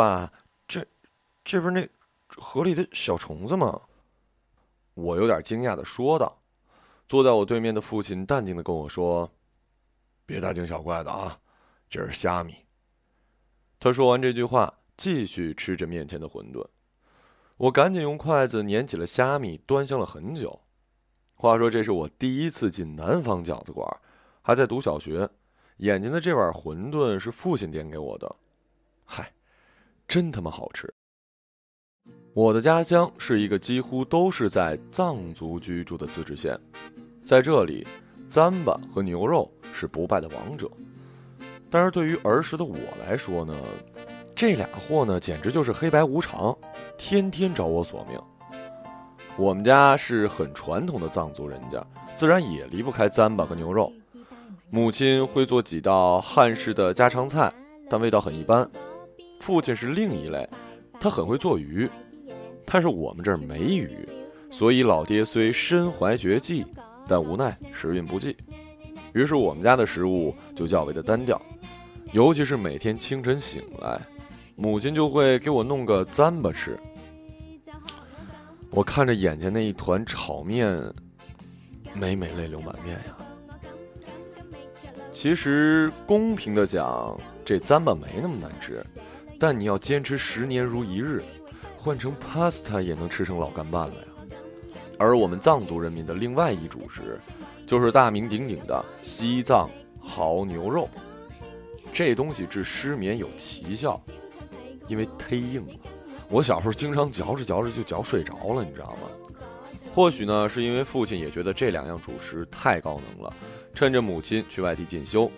爸，这这不是那河里的小虫子吗？我有点惊讶的说道。坐在我对面的父亲淡定的跟我说：“别大惊小怪的啊，这是虾米。”他说完这句话，继续吃着面前的馄饨。我赶紧用筷子捻起了虾米，端详了很久。话说，这是我第一次进南方饺子馆，还在读小学。眼前的这碗馄饨是父亲点给我的，嗨，真他妈好吃！我的家乡是一个几乎都是在藏族居住的自治县，在这里，糌粑和牛肉是不败的王者。但是对于儿时的我来说呢，这俩货呢简直就是黑白无常，天天找我索命。我们家是很传统的藏族人家，自然也离不开糌粑和牛肉。母亲会做几道汉式的家常菜，但味道很一般。父亲是另一类，他很会做鱼，但是我们这儿没鱼，所以老爹虽身怀绝技，但无奈时运不济。于是我们家的食物就较为的单调，尤其是每天清晨醒来，母亲就会给我弄个糌粑吃。我看着眼前那一团炒面，每每泪流满面呀。其实公平的讲，这糌粑没那么难吃，但你要坚持十年如一日，换成 pasta 也能吃成老干拌了呀。而我们藏族人民的另外一主食，就是大名鼎鼎的西藏牦牛肉。这东西治失眠有奇效，因为忒硬了。我小时候经常嚼着嚼着就嚼睡着了，你知道吗？或许呢，是因为父亲也觉得这两样主食太高能了。趁着母亲去外地进修，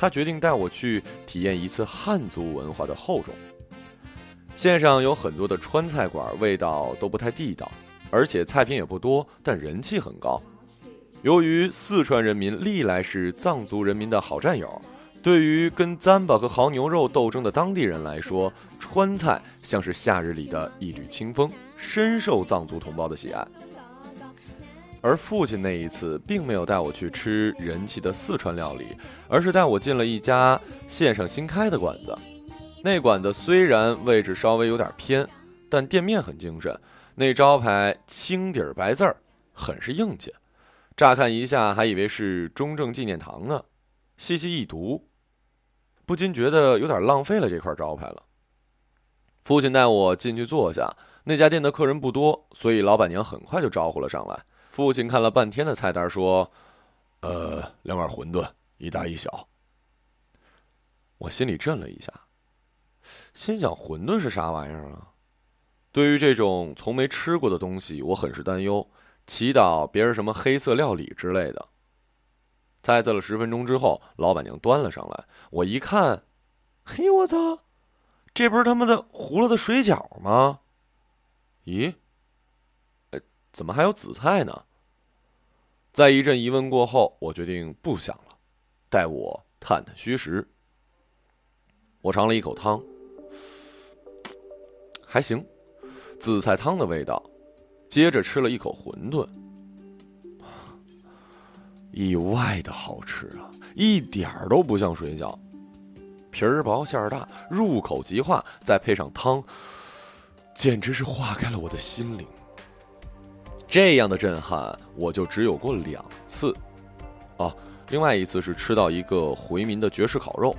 他决定带我去体验一次汉族文化的厚重。县上有很多的川菜馆，味道都不太地道，而且菜品也不多，但人气很高。由于四川人民历来是藏族人民的好战友，对于跟糌粑和牦牛肉斗争的当地人来说，川菜像是夏日里的一缕清风，深受藏族同胞的喜爱。而父亲那一次并没有带我去吃人气的四川料理，而是带我进了一家县上新开的馆子。那馆子虽然位置稍微有点偏，但店面很精神。那招牌青底儿白字儿，很是硬气。乍看一下还以为是中正纪念堂呢，细细一读，不禁觉得有点浪费了这块招牌了。父亲带我进去坐下，那家店的客人不多，所以老板娘很快就招呼了上来。父亲看了半天的菜单，说：“呃，两碗馄饨，一大一小。”我心里震了一下，心想：“馄饨是啥玩意儿啊？”对于这种从没吃过的东西，我很是担忧，祈祷别是什么黑色料理之类的。猜测了十分钟之后，老板娘端了上来，我一看，嘿，我操，这不是他妈的糊了的水饺吗？咦，怎么还有紫菜呢？在一阵疑问过后，我决定不想了，待我探探虚实。我尝了一口汤，还行，紫菜汤的味道。接着吃了一口馄饨，意外的好吃啊，一点儿都不像水饺，皮儿薄馅儿大，入口即化，再配上汤，简直是化开了我的心灵。这样的震撼，我就只有过两次，啊，另外一次是吃到一个回民的绝世烤肉。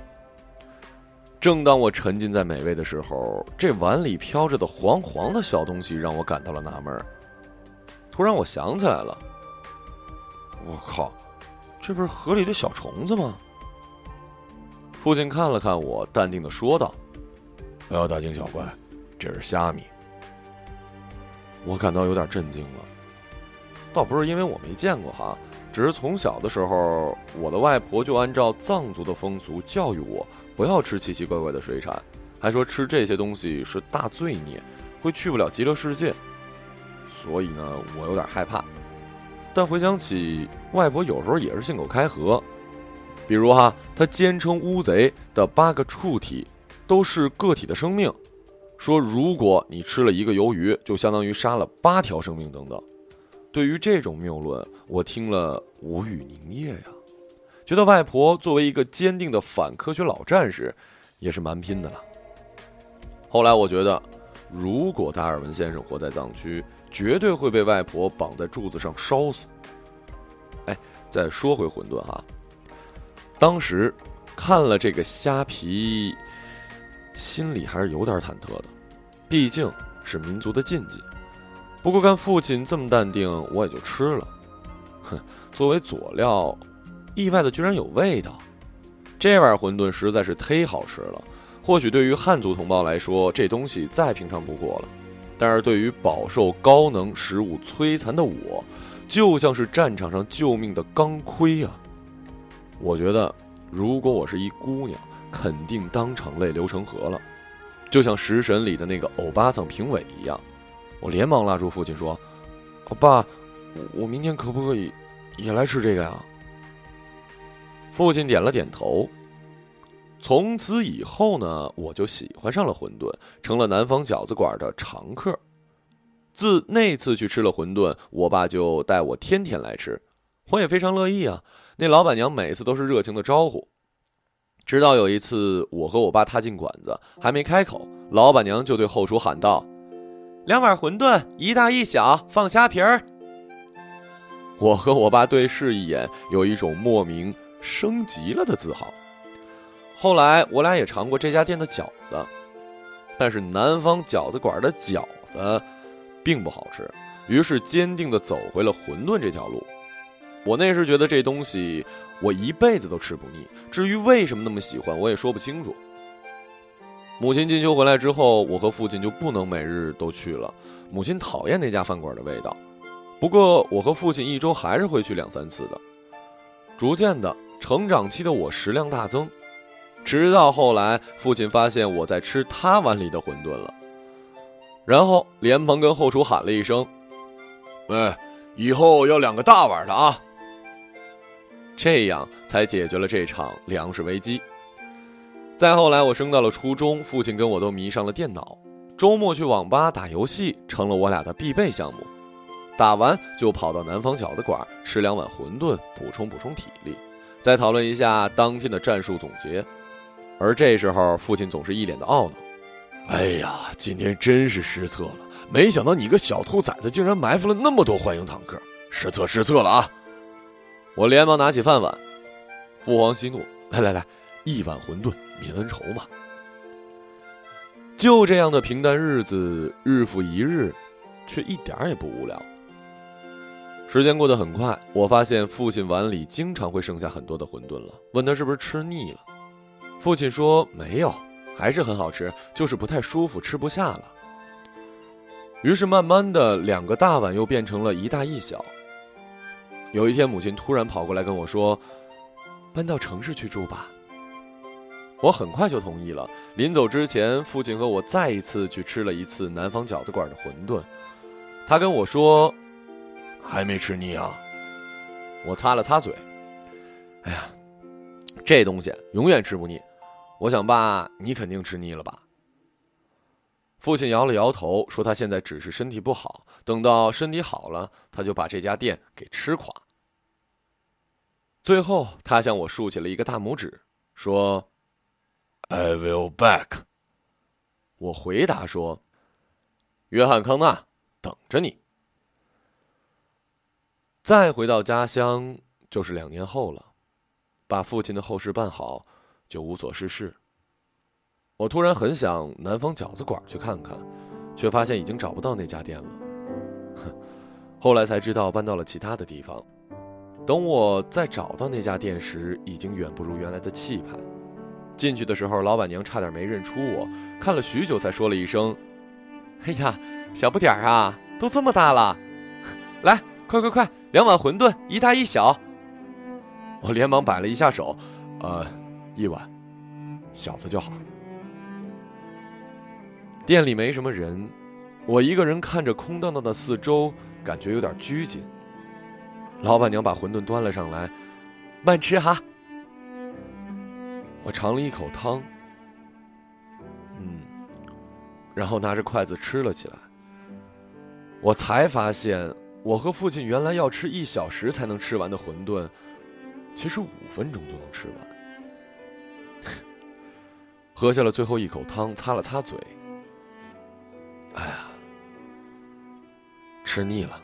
正当我沉浸在美味的时候，这碗里飘着的黄黄的小东西让我感到了纳闷。突然我想起来了，我靠，这不是河里的小虫子吗？父亲看了看我，淡定的说道：“不要大惊小怪，这是虾米。”我感到有点震惊了。倒不是因为我没见过哈，只是从小的时候，我的外婆就按照藏族的风俗教育我，不要吃奇奇怪怪的水产，还说吃这些东西是大罪孽，会去不了极乐世界。所以呢，我有点害怕。但回想起外婆有时候也是信口开河，比如哈，她坚称乌贼的八个触体都是个体的生命，说如果你吃了一个鱿鱼，就相当于杀了八条生命等等。对于这种谬论，我听了无语凝噎呀，觉得外婆作为一个坚定的反科学老战士，也是蛮拼的了。后来我觉得，如果达尔文先生活在藏区，绝对会被外婆绑在柱子上烧死。哎，再说回馄饨哈，当时看了这个虾皮，心里还是有点忐忑的，毕竟是民族的禁忌。不过看父亲这么淡定，我也就吃了。哼，作为佐料，意外的居然有味道。这碗馄饨实在是忒好吃了。或许对于汉族同胞来说，这东西再平常不过了，但是对于饱受高能食物摧残的我，就像是战场上救命的钢盔啊！我觉得，如果我是一姑娘，肯定当场泪流成河了，就像《食神》里的那个欧巴桑评委一样。我连忙拉住父亲说：“爸，我明天可不可以也来吃这个呀？”父亲点了点头。从此以后呢，我就喜欢上了馄饨，成了南方饺子馆的常客。自那次去吃了馄饨，我爸就带我天天来吃，我也非常乐意啊。那老板娘每次都是热情的招呼。直到有一次，我和我爸踏进馆子，还没开口，老板娘就对后厨喊道：“两碗馄饨，一大一小，放虾皮儿。”我和我爸对视一眼，有一种莫名升级了的自豪。后来我俩也尝过这家店的饺子，但是南方饺子馆的饺子并不好吃，于是坚定地走回了馄饨这条路。我那时觉得这东西我一辈子都吃不腻，至于为什么那么喜欢，我也说不清楚。母亲进修回来之后，我和父亲就不能每日都去了，母亲讨厌那家饭馆的味道。不过我和父亲一周还是会去两三次的。逐渐的，成长期的我食量大增。直到后来，父亲发现我在吃他碗里的馄饨了，然后连忙跟后厨喊了一声：“喂，以后要两个大碗的啊！”这样才解决了这场粮食危机。再后来，我升到了初中，父亲跟我都迷上了电脑，周末去网吧打游戏成了我俩的必备项目。打完就跑到南方饺子馆吃两碗馄饨，补充补充体力，再讨论一下当天的战术总结。而这时候，父亲总是一脸的懊恼：“哎呀，今天真是失策了！没想到你个小兔崽子竟然埋伏了那么多欢迎坦克，失策失策了啊！”我连忙拿起饭碗，父皇息怒：“来来来，一碗馄饨泯恩仇嘛！”就这样的平淡日子，日复一日，却一点也不无聊。时间过得很快，我发现父亲碗里经常会剩下很多的馄饨了，问他是不是吃腻了。父亲说：“没有，还是很好吃，就是不太舒服，吃不下了。”于是慢慢的，两个大碗又变成了一大一小。有一天，母亲突然跑过来跟我说：“搬到城市去住吧。”我很快就同意了。临走之前，父亲和我再一次去吃了一次南方饺子馆的馄饨。他跟我说：“还没吃腻啊？”我擦了擦嘴：“哎呀，这东西永远吃不腻。”我想，爸，你肯定吃腻了吧？父亲摇了摇头，说：“他现在只是身体不好，等到身体好了，他就把这家店给吃垮。”最后，他向我竖起了一个大拇指，说：“I will back。”我回答说：“约翰康纳，等着你。”再回到家乡，就是两年后了，把父亲的后事办好。就无所事事。我突然很想南方饺子馆去看看，却发现已经找不到那家店了。哼 后来才知道搬到了其他的地方。等我再找到那家店时，已经远不如原来的气派。进去的时候，老板娘差点没认出我，看了许久才说了一声：“哎呀，小不点儿啊，都这么大了，来，快快快，两碗馄饨，一大一小。”我连忙摆了一下手，呃。一碗，小的就好。店里没什么人，我一个人看着空荡荡的四周，感觉有点拘谨。老板娘把馄饨端了上来，慢吃哈。我尝了一口汤，嗯，然后拿着筷子吃了起来。我才发现，我和父亲原来要吃一小时才能吃完的馄饨，其实五分钟就能吃完。喝下了最后一口汤，擦了擦嘴，哎呀，吃腻了。